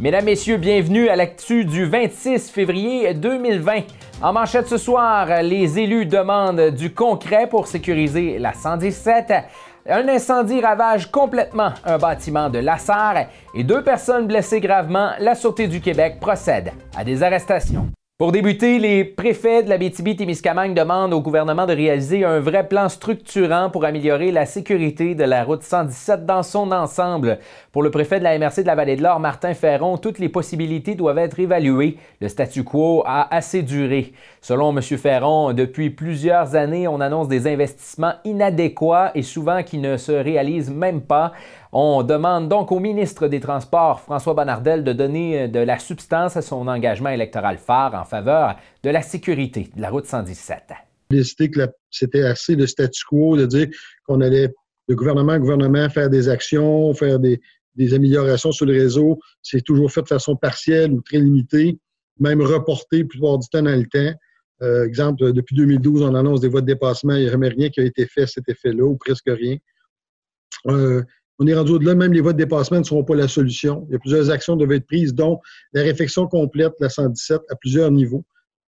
Mesdames, Messieurs, bienvenue à l'actu du 26 février 2020. En manchette ce soir, les élus demandent du concret pour sécuriser la 117. Un incendie ravage complètement un bâtiment de Lassar et deux personnes blessées gravement. La Sûreté du Québec procède à des arrestations. Pour débuter, les préfets de la BTB-Témiscamingue demandent au gouvernement de réaliser un vrai plan structurant pour améliorer la sécurité de la route 117 dans son ensemble. Pour le préfet de la MRC de la Vallée de l'Or, Martin Ferron, toutes les possibilités doivent être évaluées. Le statu quo a assez duré. Selon M. Ferron, depuis plusieurs années, on annonce des investissements inadéquats et souvent qui ne se réalisent même pas. On demande donc au ministre des Transports, François Bonnardel, de donner euh, de la substance à son engagement électoral phare en faveur de la sécurité de la route 117. Décider que c'était assez le statu quo, de dire qu'on allait, le gouvernement, gouvernement, faire des actions, faire des, améliorations sur le réseau, c'est toujours fait de façon partielle ou très limitée, même reporté plupart du temps dans le temps. Euh, exemple, depuis 2012, on annonce des voies de dépassement, il n'y a jamais rien qui a été fait cet effet-là, ou presque rien. Euh, on est rendu au-delà, même les voies de dépassement ne seront pas la solution. Il y a plusieurs actions qui doivent être prises, dont la réflexion complète de la 117 à plusieurs niveaux.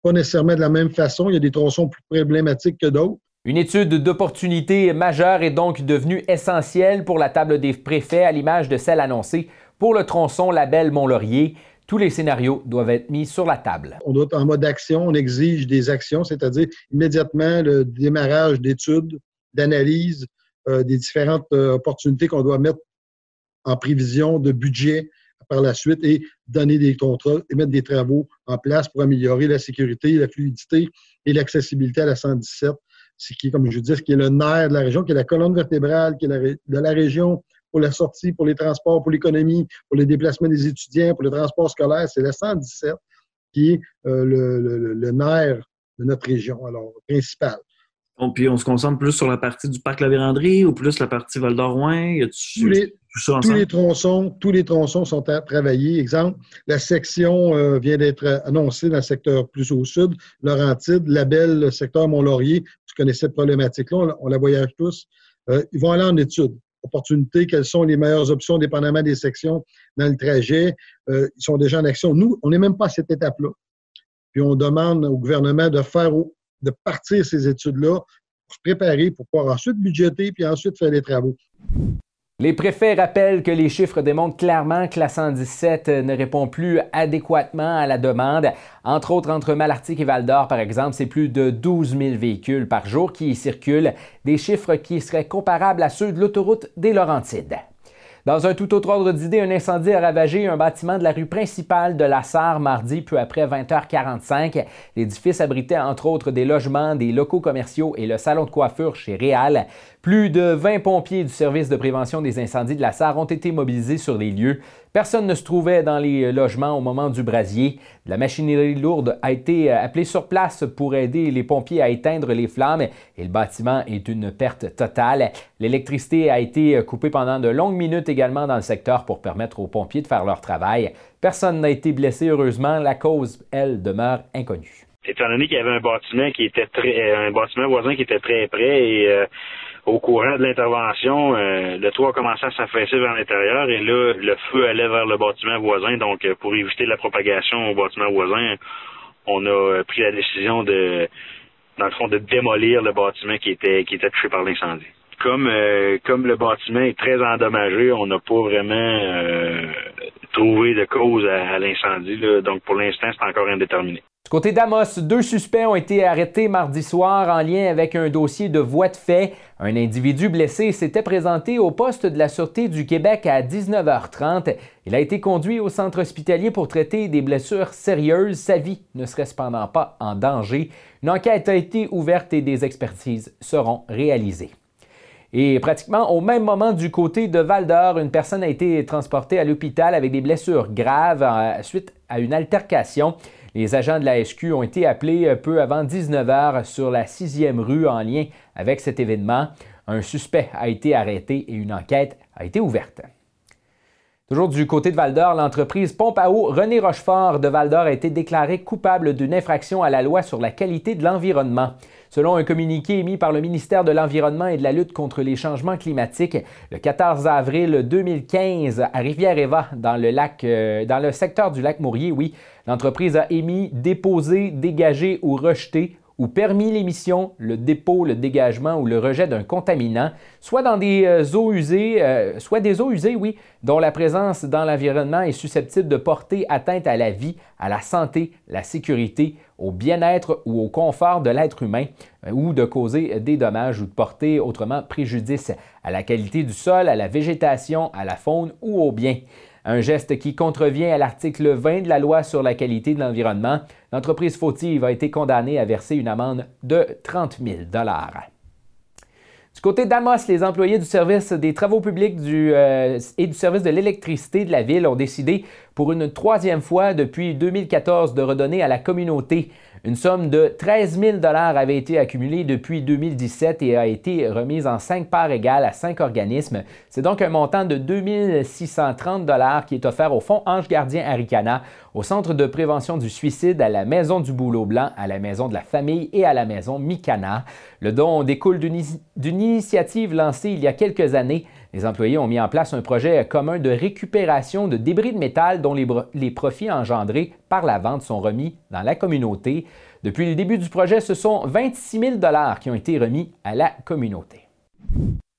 Pas nécessairement de la même façon. Il y a des tronçons plus problématiques que d'autres. Une étude d'opportunité majeure est donc devenue essentielle pour la table des préfets à l'image de celle annoncée pour le tronçon Label Mont-Laurier. Tous les scénarios doivent être mis sur la table. On doit être en mode action, on exige des actions, c'est-à-dire immédiatement le démarrage d'études, d'analyses, des différentes euh, opportunités qu'on doit mettre en prévision de budget par la suite et donner des contrats et mettre des travaux en place pour améliorer la sécurité, la fluidité et l'accessibilité à la 117, ce qui comme je dis, ce qui est le nerf de la région, qui est la colonne vertébrale qui est de la région pour la sortie, pour les transports, pour l'économie, pour les déplacements des étudiants, pour le transport scolaire. C'est la 117 qui est euh, le, le nerf de notre région, alors principal puis on se concentre plus sur la partie du parc La Vérandrie ou plus la partie Val d'Orouin? Tous les, tous les tronçons, tous les tronçons sont à travailler. Exemple, la section euh, vient d'être annoncée dans le secteur plus au sud, Laurentide, Label, le secteur Mont-Laurier. Tu connais cette problématique-là, on, la voyage tous. Euh, ils vont aller en étude. Opportunité, quelles sont les meilleures options dépendamment des sections dans le trajet? Euh, ils sont déjà en action. Nous, on n'est même pas à cette étape-là. Puis on demande au gouvernement de faire de partir ces études-là pour se préparer pour pouvoir ensuite budgéter puis ensuite faire les travaux. Les préfets rappellent que les chiffres démontrent clairement que la 117 ne répond plus adéquatement à la demande. Entre autres, entre Malartic et Val-d'Or, par exemple, c'est plus de 12 000 véhicules par jour qui y circulent, des chiffres qui seraient comparables à ceux de l'autoroute des Laurentides. Dans un tout autre ordre d'idée, un incendie a ravagé un bâtiment de la rue principale de la Sarre mardi, peu après 20h45. L'édifice abritait entre autres des logements, des locaux commerciaux et le salon de coiffure chez Réal. Plus de 20 pompiers du service de prévention des incendies de la Sarre ont été mobilisés sur les lieux. Personne ne se trouvait dans les logements au moment du brasier. La machinerie lourde a été appelée sur place pour aider les pompiers à éteindre les flammes et le bâtiment est une perte totale. L'électricité a été coupée pendant de longues minutes également dans le secteur pour permettre aux pompiers de faire leur travail. Personne n'a été blessé heureusement. La cause, elle, demeure inconnue. Étant donné qu'il y avait un bâtiment voisin qui était très près et euh, au courant de l'intervention, euh, le toit a commencé à s'affaisser vers l'intérieur et là, le feu allait vers le bâtiment voisin. Donc, euh, pour éviter la propagation au bâtiment voisin, on a euh, pris la décision de, dans le fond, de démolir le bâtiment qui était qui était touché par l'incendie. Comme comme le bâtiment est très endommagé, on n'a pas vraiment trouvé de cause à, à l'incendie. Donc, pour l'instant, c'est encore indéterminé. Côté d'Amos, deux suspects ont été arrêtés mardi soir en lien avec un dossier de voie de fait. Un individu blessé s'était présenté au poste de la Sûreté du Québec à 19h30. Il a été conduit au centre hospitalier pour traiter des blessures sérieuses. Sa vie ne serait cependant pas en danger. Une enquête a été ouverte et des expertises seront réalisées. Et pratiquement au même moment du côté de Val d'Or, une personne a été transportée à l'hôpital avec des blessures graves euh, suite à une altercation. Les agents de la SQ ont été appelés peu avant 19 h sur la 6e rue en lien avec cet événement. Un suspect a été arrêté et une enquête a été ouverte. Toujours du côté de Val-d'Or, l'entreprise Pompe à eau René Rochefort de Val-d'Or a été déclarée coupable d'une infraction à la loi sur la qualité de l'environnement. Selon un communiqué émis par le ministère de l'Environnement et de la lutte contre les changements climatiques, le 14 avril 2015, à Rivière-Eva, dans le lac, euh, dans le secteur du lac Mourier, oui, l'entreprise a émis, déposé, dégagé ou rejeté ou permis l'émission, le dépôt, le dégagement ou le rejet d'un contaminant, soit dans des euh, eaux usées, euh, soit des eaux usées, oui, dont la présence dans l'environnement est susceptible de porter atteinte à la vie, à la santé, la sécurité, au bien-être ou au confort de l'être humain, euh, ou de causer des dommages ou de porter autrement préjudice à la qualité du sol, à la végétation, à la faune ou aux biens un geste qui contrevient à l'article 20 de la loi sur la qualité de l'environnement. L'entreprise fautive a été condamnée à verser une amende de 30 000 du côté d'Amos, les employés du service des travaux publics euh, et du service de l'électricité de la ville ont décidé pour une troisième fois depuis 2014 de redonner à la communauté une somme de 13 000 avait été accumulée depuis 2017 et a été remise en cinq parts égales à cinq organismes. C'est donc un montant de 2 630 qui est offert au Fonds Ange Gardien Aricana, au Centre de prévention du suicide, à la Maison du Boulot Blanc, à la Maison de la Famille et à la Maison Mikana. Le don découle d'une initiative lancée il y a quelques années les employés ont mis en place un projet commun de récupération de débris de métal les, profits engendrés par la vente sont remis dans la communauté. Depuis le début du projet, ce sont 26 000 qui ont été remis à la communauté.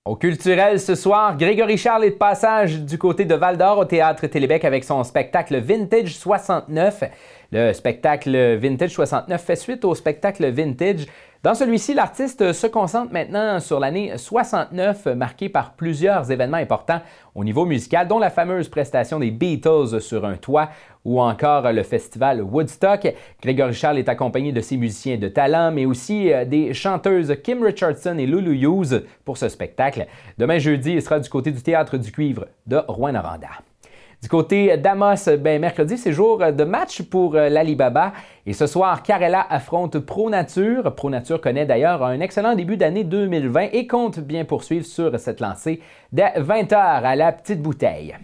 Au culturel ce soir, Grégory Charles est de passage du côté de Val d'Or au théâtre Télébec avec son spectacle Vintage 69. Le spectacle Vintage 69 fait suite au spectacle Vintage dans celui-ci, l'artiste se concentre maintenant sur l'année 69, marquée par plusieurs événements importants au niveau musical, dont la fameuse prestation des Beatles sur un toit ou encore le festival Woodstock. Grégory Charles est accompagné de ses musiciens de talent, mais aussi euh, des chanteuses Kim Richardson et Lulu Hughes pour ce spectacle. Demain jeudi, il sera du côté du Théâtre du Cuivre de Rouen-Noranda. Du côté d'Amos, ben, mercredi, c'est jour de match pour euh, l'Alibaba. Et ce soir, Carella affronte Pro Nature. Pro Nature connaît d'ailleurs un excellent début d'année 2020 et compte bien poursuivre sur cette lancée dès 20h à la petite bouteille.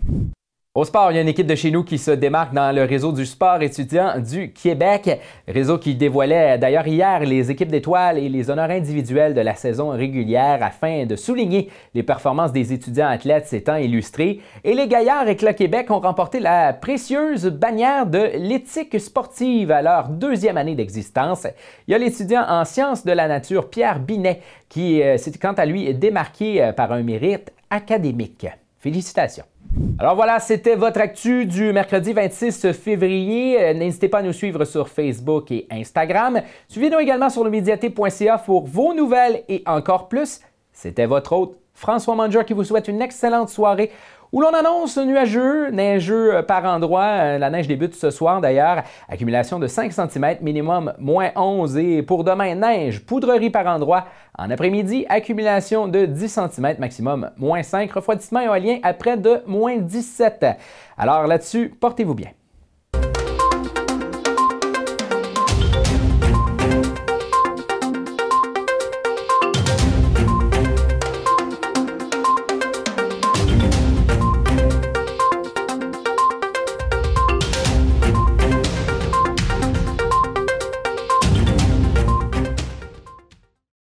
Au sport, il y a une équipe de chez nous qui se démarque dans le réseau du sport étudiant du Québec. Réseau qui dévoilait d'ailleurs hier les équipes d'étoiles et les honneurs individuels de la saison régulière afin de souligner les performances des étudiants athlètes s'étant illustrés. Et les Gaillards et le Québec ont remporté la précieuse bannière de l'éthique sportive à leur deuxième année d'existence. Il y a l'étudiant en sciences de la nature Pierre Binet qui euh, s'est quant à lui démarqué euh, par un mérite académique. Félicitations. Alors voilà, c'était votre actu du mercredi 26 février. Euh, n'hésitez pas à nous suivre sur Facebook et Instagram. Suivez-nous également sur le pour vos nouvelles et encore plus. C'était votre hôte François Manger qui vous souhaite une excellente soirée où l'on annonce nuageux, neigeux par endroit. Euh, la neige débute ce soir d'ailleurs. Accumulation de 5 cm, minimum moins 11. Et pour demain, neige, poudrerie par endroit. En après-midi, accumulation de 10 cm, maximum moins 5. Refroidissement éolien à près de moins 17. Alors là-dessus, portez-vous bien.